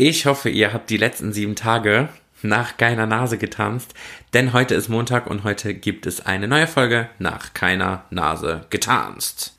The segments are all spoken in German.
Ich hoffe, ihr habt die letzten sieben Tage nach keiner Nase getanzt, denn heute ist Montag und heute gibt es eine neue Folge nach keiner Nase getanzt.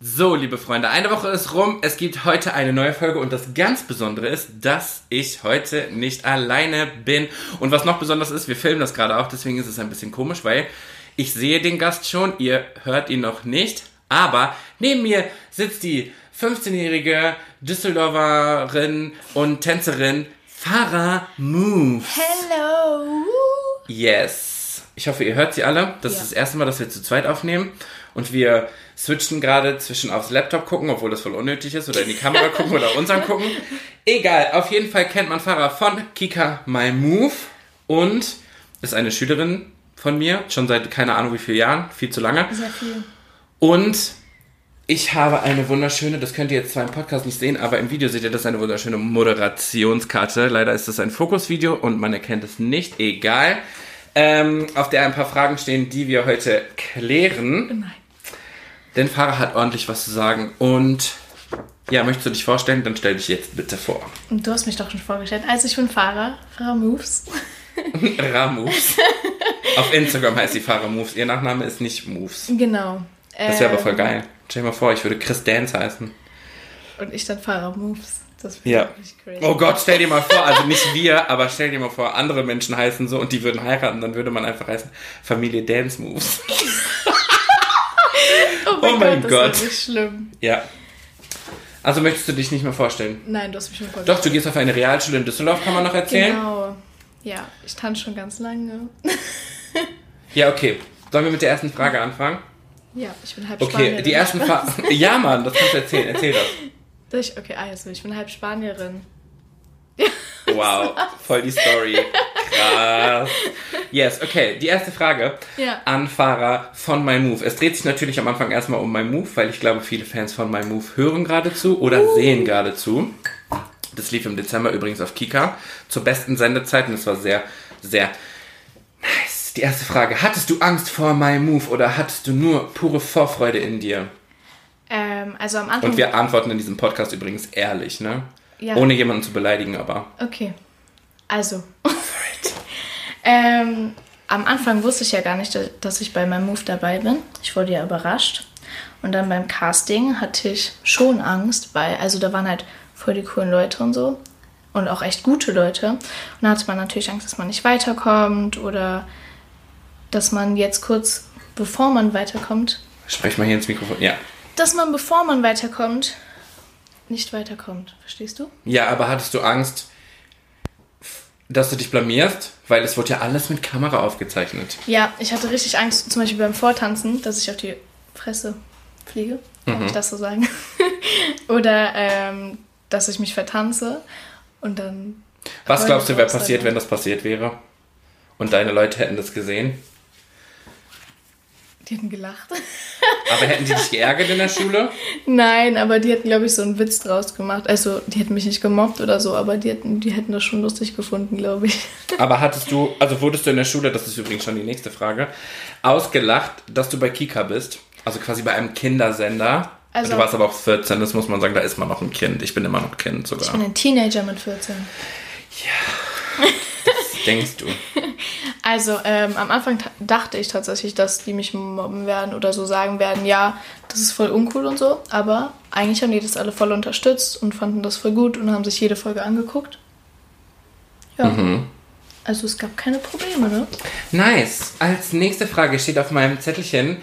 So, liebe Freunde, eine Woche ist rum. Es gibt heute eine neue Folge und das ganz Besondere ist, dass ich heute nicht alleine bin. Und was noch besonders ist, wir filmen das gerade auch, deswegen ist es ein bisschen komisch, weil ich sehe den Gast schon, ihr hört ihn noch nicht, aber neben mir sitzt die 15-jährige Düsseldorferin und Tänzerin Farah Moves. Hello! Yes. Ich hoffe, ihr hört sie alle. Das Ja. ist das erste Mal, dass wir zu zweit aufnehmen. Und wir switchen gerade zwischen aufs Laptop gucken, obwohl das voll unnötig ist, oder in die Kamera gucken oder uns angucken. Egal, auf jeden Fall kennt man Farah von Kika My Move und ist eine Schülerin von mir, schon seit keine Ahnung wie vielen Jahren, viel zu lange. Sehr viel. Und ich habe eine wunderschöne, das könnt ihr jetzt zwar im Podcast nicht sehen, aber im Video seht ihr das eine wunderschöne Moderationskarte. Leider ist das ein Fokusvideo und man erkennt es nicht. Egal. Ähm, auf der ein paar Fragen stehen, die wir heute klären. Nein. Denn Farah hat ordentlich was zu sagen. Und ja, möchtest du dich vorstellen? Dann stell dich jetzt bitte vor. Du hast mich doch schon vorgestellt. Also ich bin Farah, Farah Moves. Ramoves. auf Instagram heißt sie Farah Moves. Ihr Nachname ist nicht Moves. Genau. Das wäre aber voll Ähm, geil. Stell dir mal vor, ich würde Chris Dance heißen. Und ich dann Farah Moves. Das Ja. wäre wirklich crazy. Oh Gott, stell dir mal vor, also nicht wir, aber stell dir mal vor, andere Menschen heißen so und die würden heiraten, dann würde man einfach heißen Familie Dance Moves. oh mein, oh mein Gott, Gott. das ist schlimm. Ja. Also möchtest du dich nicht mehr vorstellen? Nein, du hast mich schon vorgestellt. Doch, du gehst auf eine Realschule in Düsseldorf, kann man noch erzählen? Genau. Ja, ich tanze schon ganz lange. Ja, okay. Sollen wir mit der ersten Frage anfangen? Ja, ich bin halb Okay, Spanierin. die ersten Fragen. Ja, Mann, das kannst du erzählen. Erzähl das. Ich, okay, also ich bin halb Spanierin. Wow, voll die Story. Krass. Yes, okay. Die erste Frage Ja. an Fahrer von My Move. Es dreht sich natürlich am Anfang erstmal um My Move, weil ich glaube, viele Fans von My Move hören gerade zu oder Uh. sehen gerade zu. Das lief im Dezember übrigens auf Kika zur besten Sendezeit und es war sehr, sehr nice. Die erste Frage. Hattest du Angst vor My Move oder hattest du nur pure Vorfreude in dir? Ähm, also am Anfang. Und wir antworten in diesem Podcast übrigens ehrlich, ne? Ja. Ohne jemanden zu beleidigen, aber. Okay. Also. ähm, am Anfang wusste ich ja gar nicht, dass ich bei meinem Move dabei bin. Ich wurde ja überrascht. Und dann beim Casting hatte ich schon Angst, weil, also da waren halt voll die coolen Leute und so. Und auch echt gute Leute. Und da hatte man natürlich Angst, dass man nicht weiterkommt oder dass man jetzt kurz, bevor man weiterkommt, Sprech mal hier ins Mikrofon. Ja. dass man, bevor man weiterkommt, nicht weiterkommt. Verstehst du? Ja, aber hattest du Angst, dass du dich blamierst? Weil es wurde ja alles mit Kamera aufgezeichnet. Ja, ich hatte richtig Angst, zum Beispiel beim Vortanzen, dass ich auf die Fresse fliege. Darf ich das so sagen? Oder ähm, dass ich mich vertanze und dann. Was glaubst du, wäre passiert, wenn das passiert wäre? Und deine Leute hätten das gesehen? Die hätten gelacht. Aber hätten die dich geärgert in der Schule? Nein, aber die hätten, glaube ich, so einen Witz draus gemacht. Also, die hätten mich nicht gemobbt oder so, aber die hätten, die hätten das schon lustig gefunden, glaube ich. Aber hattest du, also wurdest du in der Schule, das ist übrigens schon die nächste Frage, ausgelacht, dass du bei Kika bist? Also quasi bei einem Kindersender. Also- du warst aber auch 14, das muss man sagen, da ist man noch ein Kind. Ich bin immer noch Kind sogar. Ich bin ein Teenager mit 14. Was denkst du? Also ähm, am Anfang dachte ich tatsächlich, dass die mich mobben werden oder so sagen werden, ja, das ist voll uncool und so. Aber eigentlich haben die das alle voll unterstützt und fanden das voll gut und haben sich jede Folge angeguckt. Ja. Also es gab keine Probleme, ne? Nice. Als nächste Frage steht auf meinem Zettelchen,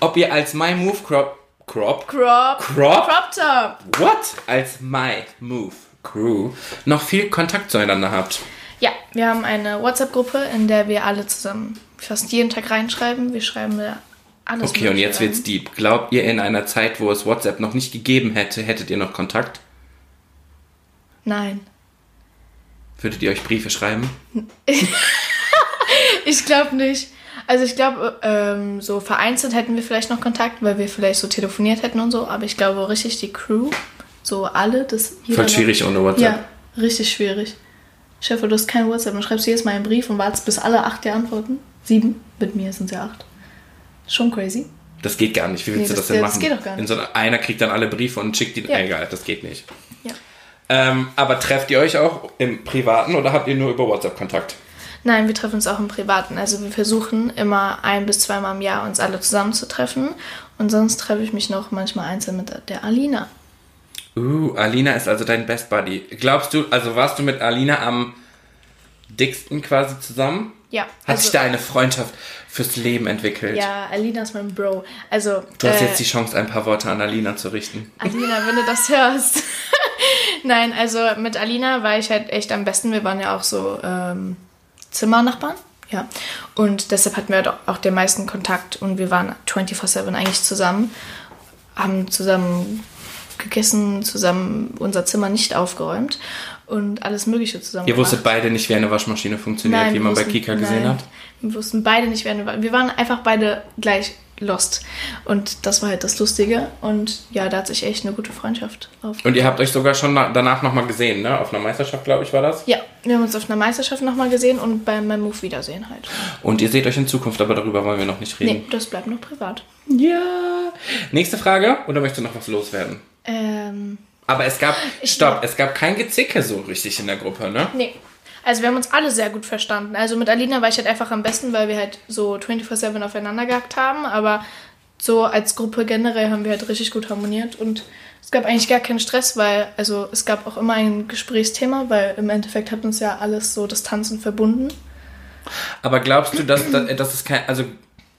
ob ihr als My Move Crop Crop Crop. Crop? Crop Top. What? Als My Move Crew noch viel Kontakt zueinander habt. Ja, wir haben eine WhatsApp-Gruppe, in der wir alle zusammen fast jeden Tag reinschreiben. Wir schreiben da alles Okay, und jetzt wird's deep. Glaubt ihr, in einer Zeit, wo es WhatsApp noch nicht gegeben hätte, hättet ihr noch Kontakt? Nein. Würdet ihr euch Briefe schreiben? Ich glaube nicht. Also ich glaube, ähm, so vereinzelt hätten wir vielleicht noch Kontakt, weil wir vielleicht so telefoniert hätten und so, aber ich glaube richtig die Crew, so alle, das Voll noch- schwierig ohne WhatsApp. Ja, richtig schwierig. Chef, du hast kein WhatsApp, dann schreibst du jedes Mal einen Brief und wartest, bis alle acht dir antworten. Sieben, mit mir sind es ja acht. Schon crazy. Das geht gar nicht. Wie willst Nee, du das, das- denn das machen? geht doch gar In nicht. so einer, einer kriegt dann alle Briefe und schickt die. Ja. Egal, das geht nicht. Ja. Ähm, aber trefft ihr euch auch im Privaten oder habt ihr nur über WhatsApp Kontakt? Nein, wir treffen uns auch im Privaten. Also wir versuchen immer ein bis zweimal im Jahr uns alle zusammenzutreffen. Und sonst treffe ich mich noch manchmal einzeln mit der Alina. Uh, Alina ist also dein Best Buddy. Glaubst du, also warst du mit Alina am dicksten quasi zusammen? Ja. Hat also, sich da eine Freundschaft fürs Leben entwickelt? Ja, Alina ist mein Bro. Also, Du hast äh, jetzt die Chance, ein paar Worte an Alina zu richten. Alina, wenn du das hörst. Nein, also mit Alina war ich halt echt am besten. Wir waren ja auch so ähm, Zimmernachbarn. Ja. Und deshalb hatten wir halt auch den meisten Kontakt und wir waren 24-7 eigentlich zusammen. Haben zusammen gegessen, zusammen unser Zimmer nicht aufgeräumt und alles Mögliche zusammen Ihr gemacht. wusstet beide nicht, wie eine Waschmaschine funktioniert, wie wir man bei wussten- Kika gesehen nein, hat? Wir wussten beide nicht, wer eine war. Wir waren einfach beide gleich lost. Und das war halt das Lustige. Und ja, da hat sich echt eine gute Freundschaft auf. Und ihr habt euch sogar schon na- danach nochmal gesehen, ne? Auf einer Meisterschaft, glaube ich, war das. Ja, wir haben uns auf einer Meisterschaft nochmal gesehen und bei meinem Move Wiedersehen halt. Und ihr seht euch in Zukunft, aber darüber wollen wir noch nicht Nee, reden. das bleibt noch privat. Ja. Nächste Frage, oder möchtest du noch was loswerden? Ähm, Aber es gab, stopp, es gab kein Gezicke so richtig in der Gruppe, ne? nee. Also wir haben uns alle sehr gut verstanden. Also mit Alina war ich halt einfach am besten, weil wir halt so 24-7 aufeinander gehackt haben. Aber so als Gruppe generell haben wir halt richtig gut harmoniert. Und es gab eigentlich gar keinen Stress, weil also es gab auch immer ein Gesprächsthema, weil im Endeffekt hat uns ja alles so das Tanzen verbunden. Aber glaubst du, dass, dass, dass es kein, also,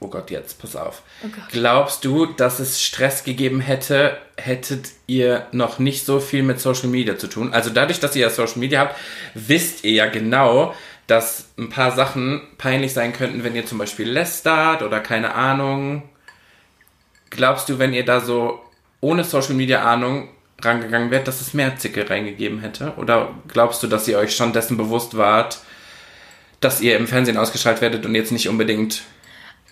oh Gott, jetzt, pass auf. Oh. Glaubst du, dass es Stress gegeben hätte, hättet ihr noch nicht so viel mit Social Media zu tun? Also dadurch, dass ihr ja Social Media habt, wisst ihr ja genau, dass ein paar Sachen peinlich sein könnten, wenn ihr zum Beispiel lästert oder keine Ahnung. Glaubst du, wenn ihr da so ohne Social Media Ahnung rangegangen wärt, dass es mehr Zicke reingegeben hätte? Oder glaubst du, dass ihr euch schon dessen bewusst wart, dass ihr im Fernsehen ausgestrahlt werdet und jetzt nicht unbedingt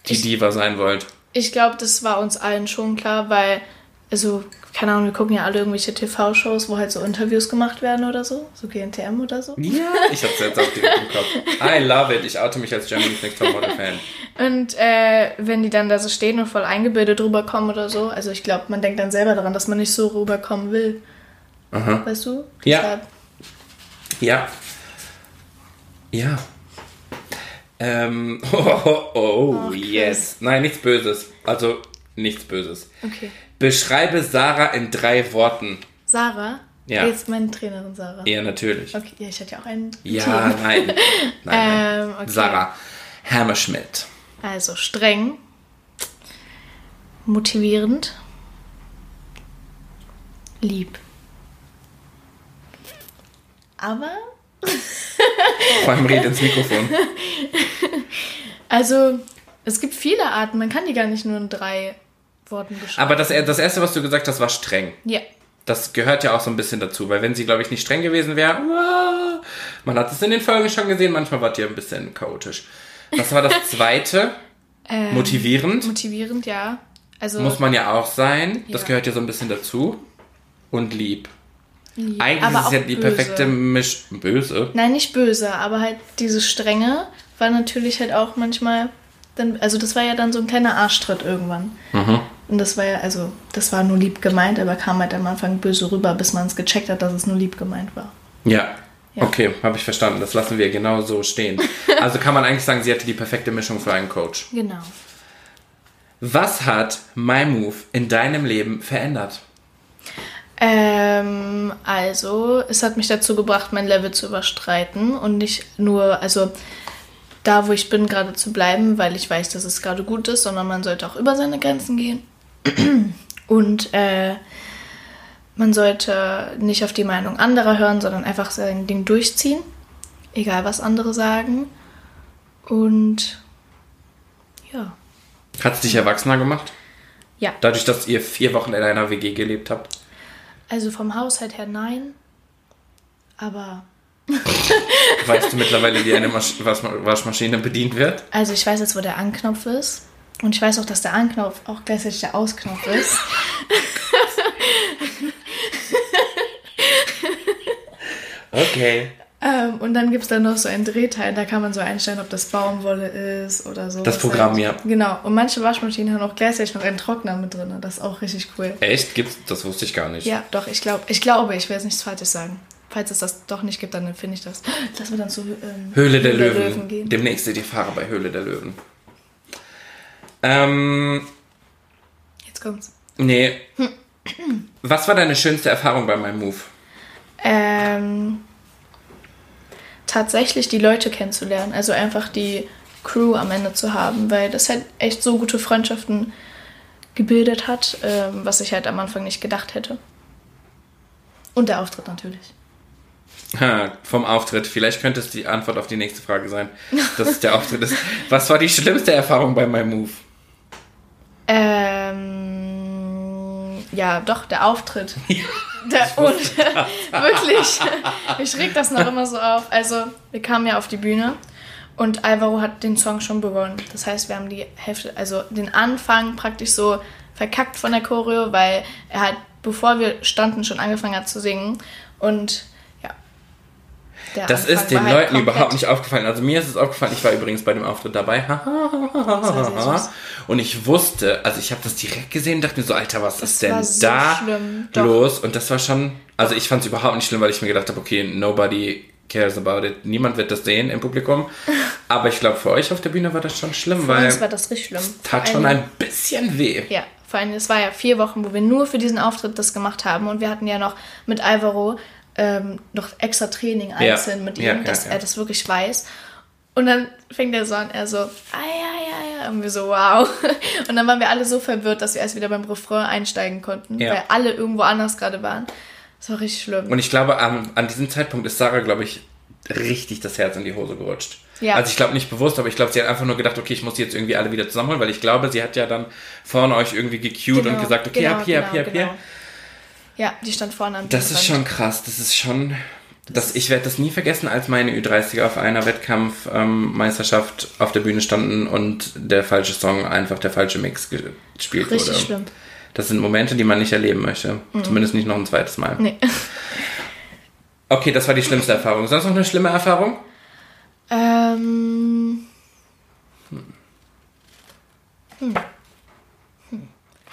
die Ich- Diva sein wollt? Ich glaube, das war uns allen schon klar, weil, also, keine Ahnung, wir gucken ja alle irgendwelche TV-Shows, wo halt so Interviews gemacht werden oder so, so GNTM oder so. Ja, ich hab's jetzt auf direkt im Kopf. I love it. Ich oute mich als Germany's Next Topmodel Fan. Und äh, wenn die dann da so stehen und voll eingebildet rüberkommen oder so, also ich glaube, man denkt dann selber daran, dass man nicht so rüberkommen will. Aha. Weißt du? Ja. Deshalb- Ja. Ja. Ähm, oh, oh, oh Ach, yes. Nein, nichts Böses. Also, nichts Böses. Okay. Beschreibe Sarah in drei Worten. Sarah? Ja. Jetzt meine Trainerin Sarah. Ja, natürlich. Okay, ja, ich hatte ja auch einen. Ja, Team. nein. Nein, nein. Ähm, okay. Sarah Hammerschmidt. Also streng, motivierend, lieb. Aber, Vor allem red ins Mikrofon. also, es gibt viele Arten. Man kann die gar nicht nur in drei Worten beschreiben. Aber das, das erste, was du gesagt hast, war streng. Ja. Das gehört ja auch so ein bisschen dazu, weil wenn sie, glaube ich, nicht streng gewesen wäre, man hat es in den Folgen schon gesehen, manchmal wart ihr ein bisschen chaotisch. Was war das zweite? Ähm, Motivierend. Motivierend, ja. Also, Muss man ja auch sein. Das Ja. gehört ja so ein bisschen dazu. Und lieb. Lieb. Eigentlich aber ist es ja die böse. perfekte Misch... Böse? Nein, nicht böse, aber halt diese Strenge war natürlich halt auch manchmal. Dann, also das war ja dann so ein kleiner Arschtritt irgendwann. Mhm. Und das war ja, also, das war nur lieb gemeint, aber kam halt am Anfang böse rüber, bis man es gecheckt hat, dass es nur lieb gemeint war. Ja. Ja. Okay, habe ich verstanden. Das lassen wir genau so stehen. Also kann man eigentlich sagen, sie hatte die perfekte Mischung für einen Coach. Genau. Was hat My Move in deinem Leben verändert? Ähm, also, es hat mich dazu gebracht, mein Level zu überstreiten und nicht nur, also da, wo ich bin, gerade zu bleiben, weil ich weiß, dass es gerade gut ist, sondern man sollte auch über seine Grenzen gehen. Und äh, man sollte nicht auf die Meinung anderer hören, sondern einfach sein Ding durchziehen, egal was andere sagen. Und ja, Hat es dich erwachsener gemacht? ja. Dadurch, dass ihr vier Wochen in einer WG gelebt habt? Also vom Haushalt her nein, aber Weißt du mittlerweile, wie eine Masch Waschma Waschmaschine bedient wird? Also ich weiß jetzt, wo der Anknopf ist. Und ich weiß auch, dass der Anknopf auch gleichzeitig der Ausknopf ist. Okay. Ähm, und dann gibt es dann noch so ein Drehteil, da kann man so einstellen, ob das Baumwolle ist oder so. Das Programm, halt. ja. Genau. Und manche Waschmaschinen haben auch gleichzeitig noch einen Trockner mit drin. Das ist auch richtig cool. Echt? Gibt's? Das wusste ich gar nicht. Ja, doch, ich glaube, ich glaube, ich will jetzt nichts Falsches sagen. Falls es das doch nicht gibt, dann finde ich das. Lass wir dann zu ähm, Höhle der Löwen. gehen. Demnächst die Fahrer bei Höhle der Löwen. Ähm, Jetzt kommt's. nee. Was war deine schönste Erfahrung bei meinem Move? Ähm, tatsächlich die Leute kennenzulernen. Also einfach die Crew am Ende zu haben, weil das halt echt so gute Freundschaften gebildet hat, ähm, was ich halt am Anfang nicht gedacht hätte. Und der Auftritt natürlich. Ha, vom Auftritt. Vielleicht könnte es die Antwort auf die nächste Frage sein, dass es der Auftritt ist. Was war die schlimmste Erfahrung bei meinem Move? Ähm, ja, doch, der Auftritt. Der, und wirklich, ich reg das noch immer so auf. Also, wir kamen ja auf die Bühne und Alvaro hat den Song schon begonnen. Das heißt, wir haben die Hälfte, also den Anfang praktisch so verkackt von der Choreo, weil er halt, bevor wir standen, schon angefangen hat zu singen. Und. Der Das Anfang ist den halt Leuten überhaupt nicht aufgefallen. Also mir ist es aufgefallen, ich war übrigens bei dem Auftritt dabei. Und ich wusste, also ich habe das direkt gesehen und dachte mir so, Alter, was Das ist denn so da los? Und das war schon, also ich fand es überhaupt nicht schlimm, weil ich mir gedacht habe, okay, nobody cares about it. Niemand wird das sehen im Publikum. Aber ich glaube, für euch auf der Bühne war das schon schlimm, Für weil uns war das richtig schlimm. tat Vor schon ein bisschen weh. Ja, vor allem, es war ja vier Wochen, wo wir nur für diesen Auftritt das gemacht haben und wir hatten ja noch mit Alvaro ähm, noch extra Training einzeln mit ihm, Ja, ja, dass ja. er das wirklich weiß. Und dann fängt er so an, er so, ah ja, ja, ja, und wir so, wow. Und dann waren wir alle so verwirrt, dass wir erst wieder beim Refrain einsteigen konnten, Ja. weil alle irgendwo anders gerade waren. Das war richtig schlimm. Und ich glaube, an, an diesem Zeitpunkt ist Sarah, glaube ich, richtig das Herz in die Hose gerutscht. Ja. Also ich glaube nicht bewusst, aber ich glaube, sie hat einfach nur gedacht, okay, ich muss die jetzt irgendwie alle wieder zusammenholen, weil ich glaube, sie hat ja dann vorne euch irgendwie gecued und gesagt, okay, ab hier, ab hier, ab hier. Ja, die stand vorne am Das ist schon krass, das ist schon... Das, ich werde das nie vergessen, als meine Ü30er auf einer Wettkampfmeisterschaft auf der Bühne standen und der falsche Song, einfach der falsche Mix ge- gespielt richtig wurde. schlimm. Das sind Momente, die man nicht erleben möchte. Zumindest nicht noch ein zweites Mal. Nee. Okay, das war die schlimmste Erfahrung. Sonst noch eine schlimme Erfahrung? Ähm,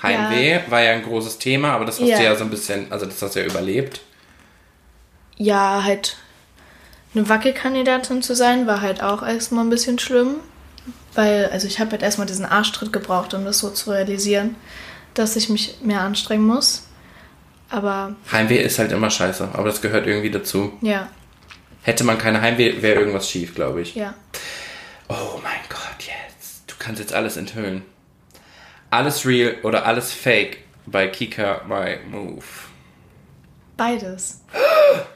Heimweh war ja ein großes Thema, aber das hast Ja. du ja so ein bisschen, also das hast du ja überlebt. ja, halt eine Wackelkandidatin zu sein, war halt auch erstmal ein bisschen schlimm. Weil, also ich habe halt erstmal diesen Arschtritt gebraucht, um das so zu realisieren, dass ich mich mehr anstrengen muss. Aber Heimweh ist halt immer scheiße, aber das gehört irgendwie dazu. ja, Hätte man keine Heimweh, wäre irgendwas schief, glaube ich. ja. Oh mein Gott, jetzt. Du kannst jetzt alles enthüllen. Alles real oder alles fake bei Kika My Move. Beides.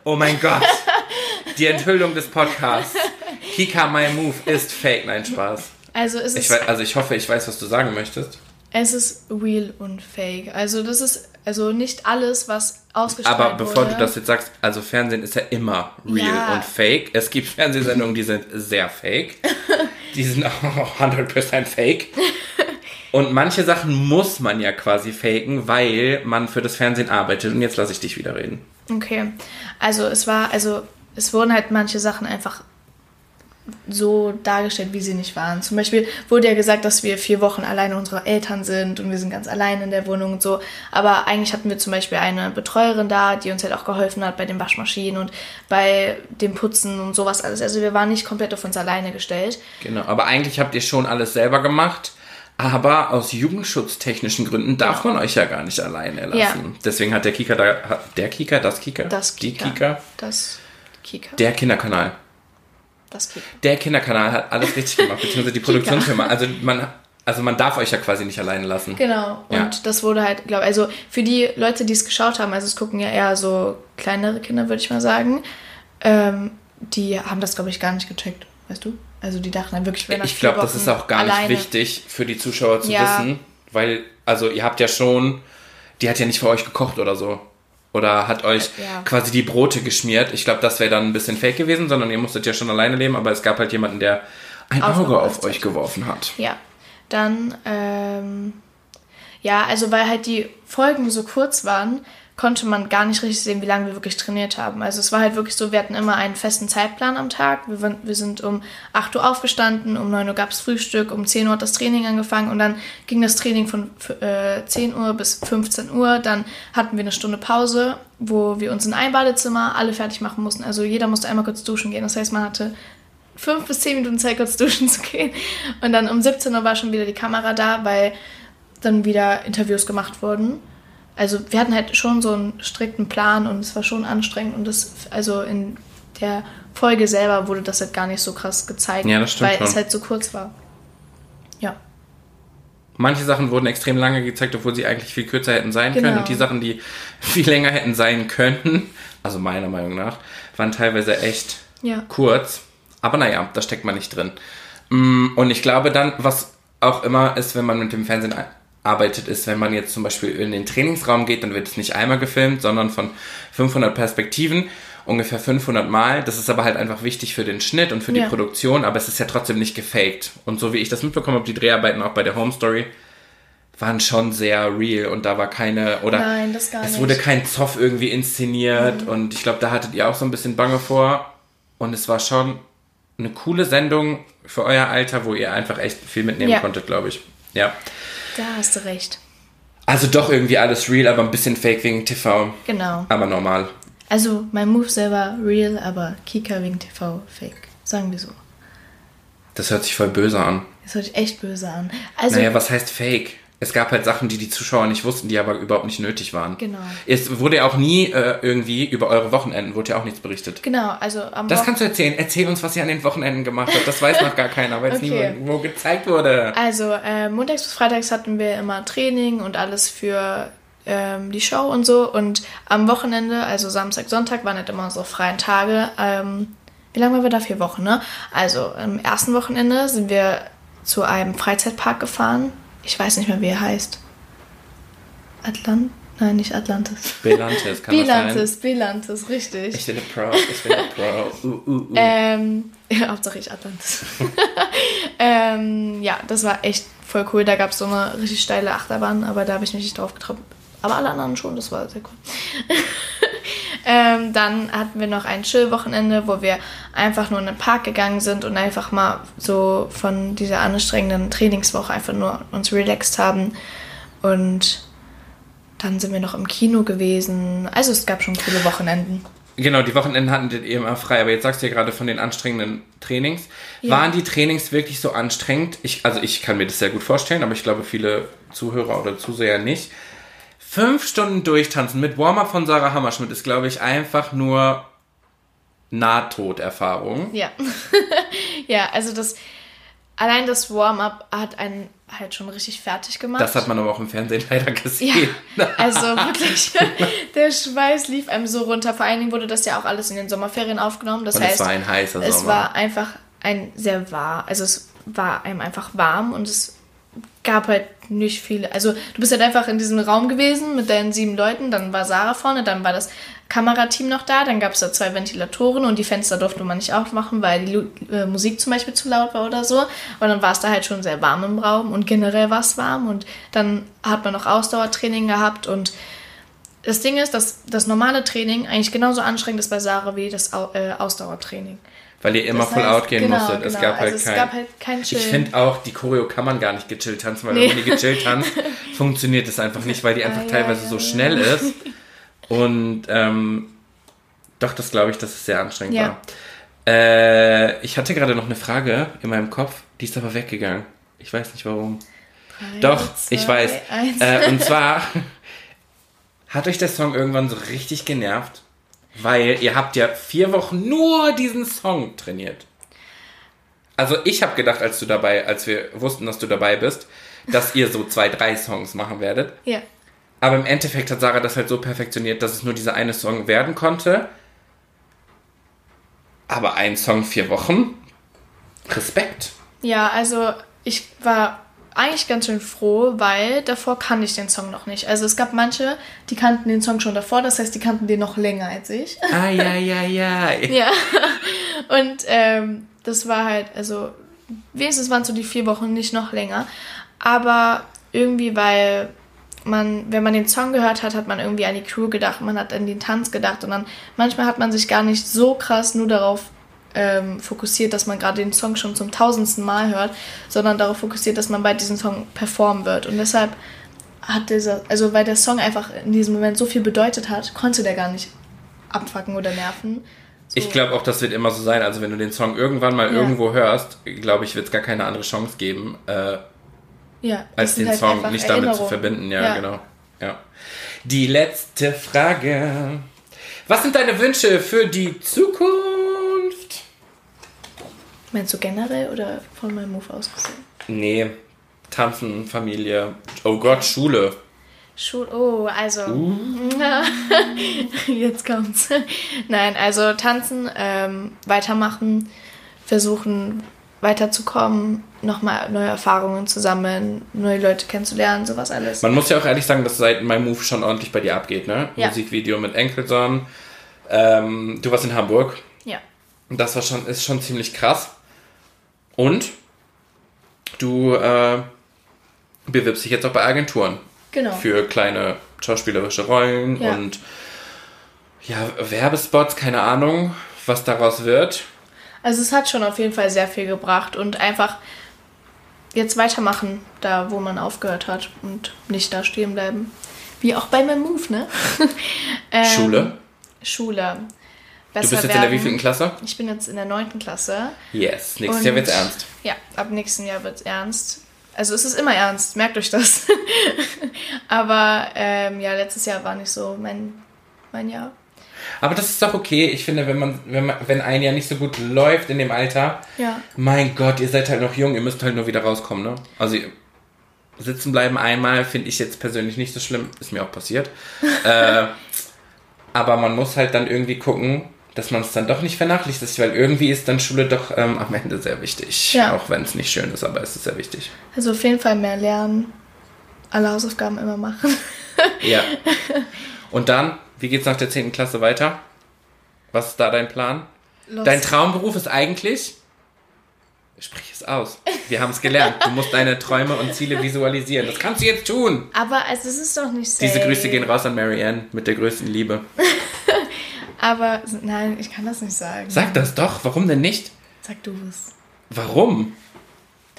Oh mein Gott. Die Enthüllung des Podcasts. Kika My Move ist fake. Nein, Spaß. Also es Ich ist, weiß, also ich hoffe, ich weiß, was du sagen möchtest. es ist real und fake. Also das ist also nicht alles, was ausgestrahlt Aber bevor wurde. du das jetzt sagst, also Fernsehen ist ja immer real Ja. und fake. Es gibt Fernsehsendungen, die sind sehr fake. Die sind auch 100% fake. Und manche Sachen muss man ja quasi faken, weil man für das Fernsehen arbeitet. Und jetzt lasse ich dich wieder reden. Okay. Also es war, also es wurden halt manche Sachen einfach so dargestellt, wie sie nicht waren. Zum Beispiel wurde ja gesagt, dass wir vier Wochen alleine unsere Eltern sind und wir sind ganz allein in der Wohnung und so. Aber eigentlich hatten wir zum Beispiel eine Betreuerin da, die uns halt auch geholfen hat bei den Waschmaschinen und bei dem Putzen und sowas alles. Also wir waren nicht komplett auf uns alleine gestellt. Genau. Aber eigentlich habt ihr schon alles selber gemacht. Aber aus jugendschutztechnischen Gründen darf man euch ja gar nicht alleine lassen. Ja. Deswegen hat der Kika da, der Kika, das Kika, Das die Kika. Kika, Das Kika. der Kinderkanal. das Kika. Der Kinderkanal hat alles richtig gemacht, beziehungsweise die Produktionsfirma. Also man, also man darf euch ja quasi nicht alleine lassen. Genau. Und Ja. das wurde halt, glaube also für die Leute, die es geschaut haben, also es gucken ja eher so kleinere Kinder, würde ich mal sagen, ähm, die haben das, glaube ich, gar nicht gecheckt, weißt du? Also die dachten dann wirklich, wenn Ich glaube, das ist auch gar nicht wichtig für die Zuschauer zu Ja. wissen, weil, also ihr habt ja schon, die hat ja nicht für euch gekocht oder so. Oder hat euch Ja. quasi die Brote geschmiert. Ich glaube, das wäre dann ein bisschen fake gewesen, sondern ihr musstet ja schon alleine leben, aber es gab halt jemanden, der ein Auge Aufgepasst auf euch geworfen hat. Ja. Dann, ähm, ja, also weil halt die Folgen so kurz waren, konnte man gar nicht richtig sehen, wie lange wir wirklich trainiert haben. Also es war halt wirklich so, wir hatten immer einen festen Zeitplan am Tag. Wir, wir sind um 8 Uhr aufgestanden, um 9 Uhr gab es Frühstück, um 10 Uhr hat das Training angefangen und dann ging das Training von äh, 10 Uhr bis 15 Uhr. Dann hatten wir eine Stunde Pause, wo wir uns in ein Badezimmer alle fertig machen mussten. Also jeder musste einmal kurz duschen gehen. Das heißt, man hatte fünf bis zehn Minuten Zeit, kurz duschen zu gehen. Und dann um 17 Uhr war schon wieder die Kamera da, weil dann wieder Interviews gemacht wurden. Also wir hatten halt schon so einen strikten Plan und es war schon anstrengend und das, also in der Folge selber wurde das halt gar nicht so krass gezeigt, Ja, das stimmt weil schon. es halt so kurz war. Ja. Manche Sachen wurden extrem lange gezeigt, obwohl sie eigentlich viel kürzer hätten sein können. Genau. Und die Sachen, die viel länger hätten sein können, also meiner Meinung nach, waren teilweise echt Ja. kurz. Aber naja, da steckt man nicht drin. Mm, Und ich glaube dann, was auch immer ist, wenn man mit dem Fernsehen arbeitet, ist, wenn man jetzt zum Beispiel in den Trainingsraum geht, dann wird es nicht einmal gefilmt, sondern von 500 Perspektiven, ungefähr 500 Mal. Das ist aber halt einfach wichtig für den Schnitt und für die Ja. Produktion, aber es ist ja trotzdem nicht gefaked. Und so wie ich das mitbekommen habe, die Dreharbeiten auch bei der Home Story waren schon sehr real und da war keine oder Nein, das gar es nicht. wurde kein Zoff irgendwie inszeniert und ich glaube, da hattet ihr auch so ein bisschen Bange vor und es war schon eine coole Sendung für euer Alter, wo ihr einfach echt viel mitnehmen Ja. konntet, glaube ich. Ja. Da hast du recht. Also doch irgendwie alles real, aber ein bisschen fake wegen TV, Genau. aber normal. Also mein Move selber real, aber Kika wegen TV fake. Sagen wir so. Das hört sich voll böse an. Das hört sich echt böse an. Also Naja, was heißt fake? Es gab halt Sachen, die die Zuschauer nicht wussten, die aber überhaupt nicht nötig waren. Genau. Es wurde ja auch nie äh, irgendwie über eure Wochenenden, wurde ja auch nichts berichtet. genau, also am Das Wochen- kannst du erzählen. Erzähl uns, was ihr an den Wochenenden gemacht habt. Das weiß noch gar keiner, weil es Okay. nie wo gezeigt wurde. Also äh, montags bis freitags hatten wir immer Training und alles für ähm, die Show und so. Und am Wochenende, also Samstag, Sonntag, waren halt immer unsere freien Tage. Ähm, wie lange waren wir da? Vier Wochen, ne? Also am ersten Wochenende sind wir zu einem Freizeitpark gefahren. Ich weiß nicht mehr, wie er heißt. Atlant? Nein, nicht Atlantis. Belantes, kann das Bilantis, Bilantis, richtig. sein? Ich bin eine Pro, ich bin eine Pro. Uh, uh, uh. Ähm, ja, Hauptsache ich Atlantis. ähm, ja, das war echt voll cool. Da gab es so eine richtig steile Achterbahn, aber da habe ich mich nicht drauf getraut. Aber alle anderen schon, das war sehr cool. Ähm, dann hatten wir noch ein Chill-Wochenende, wo wir einfach nur in den Park gegangen sind und einfach mal so von dieser anstrengenden Trainingswoche einfach nur uns relaxed haben. Und dann sind wir noch im Kino gewesen. Also es gab schon coole Wochenenden. Genau, die Wochenenden hatten ihr immer frei, aber jetzt sagst du ja gerade von den anstrengenden Trainings. Ja. Waren die Trainings wirklich so anstrengend? Ich, also ich kann mir das sehr gut vorstellen, aber ich glaube viele Zuhörer oder Zuseher nicht. Fünf Stunden durchtanzen mit Warm-up von Sarah Hammerschmidt ist, glaube ich, einfach nur Nahtoderfahrung. Ja. ja, also das allein das Warm-up hat einen halt schon richtig fertig gemacht. Das hat man aber auch im Fernsehen leider ja, gesehen. also wirklich, der Schweiß lief einem so runter. Vor allen Dingen wurde das ja auch alles in den Sommerferien aufgenommen. Das Und heißt, es war ein heißer es Sommer. war einfach ein sehr warm, also es war einem einfach warm und es gab halt nicht viele. Also du bist halt einfach in diesem Raum gewesen mit deinen sieben Leuten, dann war Sarah vorne, dann war das Kamerateam noch da, dann gab es da zwei Ventilatoren und die Fenster durfte man nicht aufmachen, weil die Lu äh, Musik zum Beispiel zu laut war oder so. Und dann war es da halt schon sehr warm im Raum und generell war es warm und dann hat man noch Ausdauertraining gehabt und das Ding ist, dass das normale Training eigentlich genauso anstrengend ist bei Sarah wie das äh, Ausdauertraining. Weil ihr immer Das full heißt, out gehen genau, musstet. Es genau. gab halt Also es kein. gab halt kein ich Chillen. finde auch, die Choreo kann man gar nicht gechillt tanzen, weil Nee. wenn man die gechillt tanzt, funktioniert es einfach nicht, weil die einfach Ah, teilweise ja, so ja. schnell ist. Und ähm, doch, das glaube ich, dass es sehr anstrengend Ja. war. Äh, ich hatte gerade noch eine Frage in meinem Kopf, die ist aber weggegangen. Ich weiß nicht warum. Drei, Doch, zwei, ich weiß. Äh, und zwar hat euch der Song irgendwann so richtig genervt, weil ihr habt ja vier Wochen nur diesen Song trainiert. Also ich habe gedacht, als du dabei, als wir wussten, dass du dabei bist, dass ihr so zwei, drei Songs machen werdet. Ja. Aber im Endeffekt hat Sarah das halt so perfektioniert, dass es nur dieser eine Song werden konnte. Aber ein Song vier Wochen? Respekt. Ja, also ich war eigentlich ganz schön froh, weil davor kannte ich den Song noch nicht. Also es gab manche, die kannten den Song schon davor, das heißt, die kannten den noch länger als ich. Ah, ja, ja, ja. ja. Und ähm, das war halt, also wenigstens waren so die vier Wochen nicht noch länger. Aber irgendwie, weil man, wenn man den Song gehört hat, hat man irgendwie an die Crew gedacht, man hat an den Tanz gedacht und dann manchmal hat man sich gar nicht so krass nur darauf ähm, fokussiert, dass man gerade den Song schon zum tausendsten Mal hört, sondern darauf fokussiert, dass man bei diesem Song performen wird. Und deshalb hat dieser, also weil der Song einfach in diesem Moment so viel bedeutet hat, konnte der gar nicht abfacken oder nerven. So. Ich glaube auch, das wird immer so sein. Also wenn du den Song irgendwann mal Ja. irgendwo hörst, glaube ich, wird es gar keine andere Chance geben, äh, ja, als den halt Song nicht damit zu verbinden. Ja, Ja. genau. Ja. Die letzte Frage. Was sind deine Wünsche für die Zukunft? Meinst du generell oder von meinem Move aus gesehen? Nee, Tanzen, Familie. Oh Gott, Schule. Schul oh, also. Uh. Jetzt kommt's. Nein, also tanzen, ähm, weitermachen, versuchen weiterzukommen, nochmal neue Erfahrungen zu sammeln, neue Leute kennenzulernen, sowas alles. Man muss ja auch ehrlich sagen, dass seit My Move schon ordentlich bei dir abgeht, ne? Ja. Musikvideo mit Enkelson. Ähm, du warst in Hamburg. Ja. Und das war schon, ist schon ziemlich krass. Und du äh, bewirbst dich jetzt auch bei Agenturen Genau. für kleine schauspielerische Rollen Ja. und ja, Werbespots, keine Ahnung, was daraus wird. Also es hat schon auf jeden Fall sehr viel gebracht und einfach jetzt weitermachen, da wo man aufgehört hat und nicht da stehen bleiben. Wie auch bei meinem Move, ne? ähm, Schule. Schule. Du Besser bist jetzt in der werden. wievielten Klasse? Ich bin jetzt in der neunten Klasse. Yes, nächstes Und- Jahr wird's ernst. Ja, ab nächsten Jahr wird es ernst. Also es ist immer ernst, merkt euch das. Aber ähm, ja, letztes Jahr war nicht so mein, mein Jahr. Aber das ist doch okay. Ich finde, wenn man, wenn man, wenn ein Jahr nicht so gut läuft in dem Alter, Ja. mein Gott, ihr seid halt noch jung, ihr müsst halt nur wieder rauskommen, ne? Also sitzen bleiben einmal finde ich jetzt persönlich nicht so schlimm, ist mir auch passiert. äh, aber man muss halt dann irgendwie gucken, dass man es dann doch nicht vernachlässigt, weil irgendwie ist dann Schule doch ähm, am Ende sehr wichtig. Ja. Auch wenn es nicht schön ist, aber es ist sehr wichtig. Also auf jeden Fall mehr lernen, alle Hausaufgaben immer machen. Ja. Und dann, wie geht's nach der 10. Klasse weiter? Was ist da dein Plan? Los. Dein Traumberuf ist eigentlich. Sprich es aus. Wir haben es gelernt. Du musst deine Träume und Ziele visualisieren. Das kannst du jetzt tun. Aber also, es ist doch nicht safe. Diese Grüße gehen raus an Marianne mit der größten Liebe. Aber nein, ich kann das nicht sagen. Sag das doch. Warum denn nicht? Sag du es. Warum?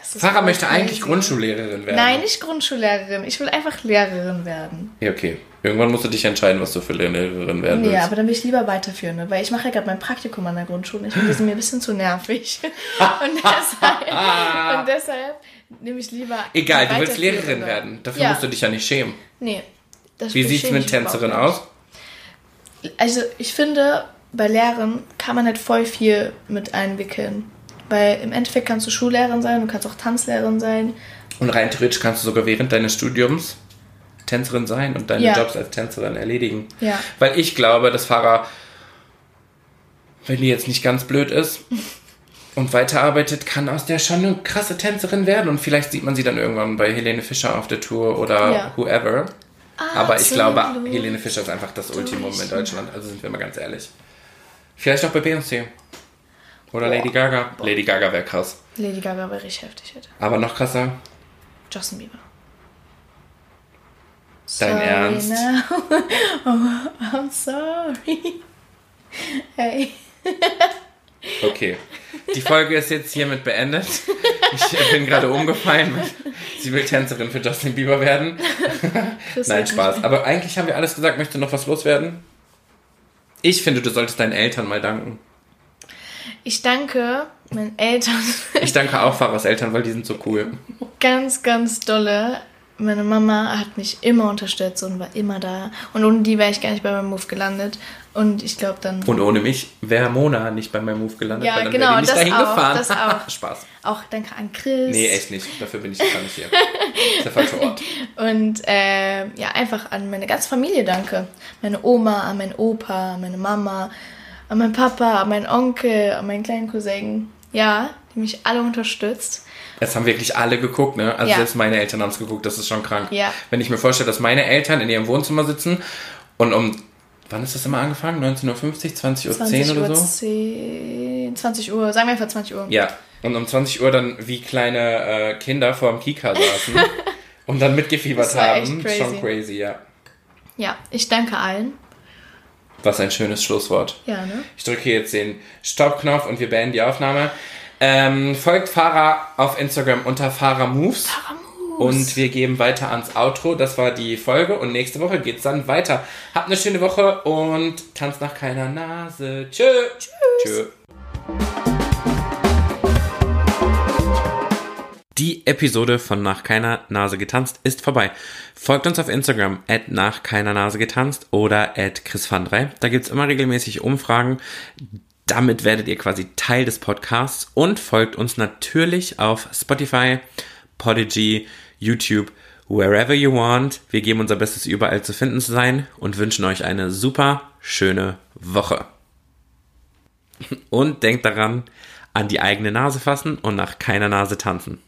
Voll möchte eigentlich crazy. Grundschullehrerin werden. Nein, nicht Grundschullehrerin. Ich will einfach Lehrerin werden. Ja, okay. Irgendwann musst du dich entscheiden, was du für Lehrerin werden Nee, willst. aber dann will ich lieber weiterführen, weil ich mache ja gerade mein Praktikum an der Grundschule. Ich finde, die sind mir ein bisschen zu nervig. und, deshalb, und deshalb nehme ich lieber. Egal, du willst. Lehrerin werden. Dafür Ja. musst du dich ja nicht schämen. Nee. das Wie beschäme sieht's mit Tänzerin aus? Also, ich finde, bei Lehrern kann man halt voll viel mit einwickeln. Weil im Endeffekt kannst du Schullehrerin sein, du kannst auch Tanzlehrerin sein. Und rein theoretisch kannst du sogar während deines Studiums Tänzerin sein und deine Ja. Jobs als Tänzerin erledigen. Ja. Weil ich glaube, dass Farah, wenn die jetzt nicht ganz blöd ist und weiterarbeitet, kann aus der schon eine krasse Tänzerin werden. Und vielleicht sieht man sie dann irgendwann bei Helene Fischer auf der Tour oder Ja. whoever. Aber ich glaube. Helene Fischer ist einfach das Ultimum in. Deutschland. Also sind wir mal ganz ehrlich. Vielleicht auch bei Beyoncé. Oder Boah. Lady Gaga. Lady Gaga wäre krass. Lady Gaga wäre richtig heftig hätte. Aber noch krasser. Justin Bieber. Dein Sorry Ernst? now. Oh, I'm sorry. Hey. Okay. Die Folge ist jetzt hiermit beendet. Ich bin gerade umgefallen. Sie will Tänzerin für Justin Bieber werden. Nein, Spaß. Aber eigentlich haben wir alles gesagt. Möchtest du noch was loswerden? Ich finde, du solltest deinen Eltern mal danken. Ich danke meinen Eltern Ich danke auch Farahs Eltern, weil die sind so cool. ganz, ganz dolle. Meine Mama hat mich immer unterstützt und war immer da. Und ohne die wäre ich gar nicht bei meinem Move gelandet. Und ich glaube dann Und ohne mich wäre Mona nicht bei meinem Move gelandet, Ja, weil dann genau, wäre die nicht das dahin auch, gefahren. das auch. Spaß. auch danke an Chris. Nee, echt nicht. Dafür bin ich gar nicht hier. Das ist der falsche Ort. Und äh, ja, einfach an meine ganze Familie danke. Meine Oma, an meinen Opa, an meine Mama, an meinen Papa, an meinen Onkel, an meinen kleinen Cousin. Ja, die mich alle unterstützt. Es haben wirklich alle geguckt, ne? Also Ja. selbst meine Eltern haben es geguckt, das ist schon krank. Ja. Wenn ich mir vorstelle, dass meine Eltern in ihrem Wohnzimmer sitzen und um, wann ist das immer angefangen? 19.50 20.10 Uhr 20 oder Uhr, so? 10, 20 Uhr, sagen wir einfach 20 Uhr. Ja. Und um 20 Uhr dann wie kleine äh, Kinder vor dem Kika saßen Und dann mitgefiebert haben. crazy. Schon crazy, ja. Ja, ich danke allen. Was ein schönes Schlusswort. Ja, ne? Ich drücke jetzt den Stoppknopf und wir beenden die Aufnahme. Ähm, folgt Farah auf Instagram unter Farah Moves. Und wir geben weiter ans Outro. Das war die Folge und nächste Woche geht's dann weiter. Habt eine schöne Woche und tanzt nach keiner Nase. Tschö. Tschüss. Die Episode von Nach keiner Nase getanzt ist vorbei. Folgt uns auf Instagram at nach keiner Nase getanzt oder at chrisvan3. Da gibt's immer regelmäßig Umfragen. Damit werdet ihr quasi Teil des Podcasts und folgt uns natürlich auf Spotify, Podigy, YouTube, wherever you want. Wir geben unser Bestes überall zu finden zu sein und wünschen euch eine super schöne Woche. Und denkt daran, an die eigene Nase fassen und nach keiner Nase tanzen.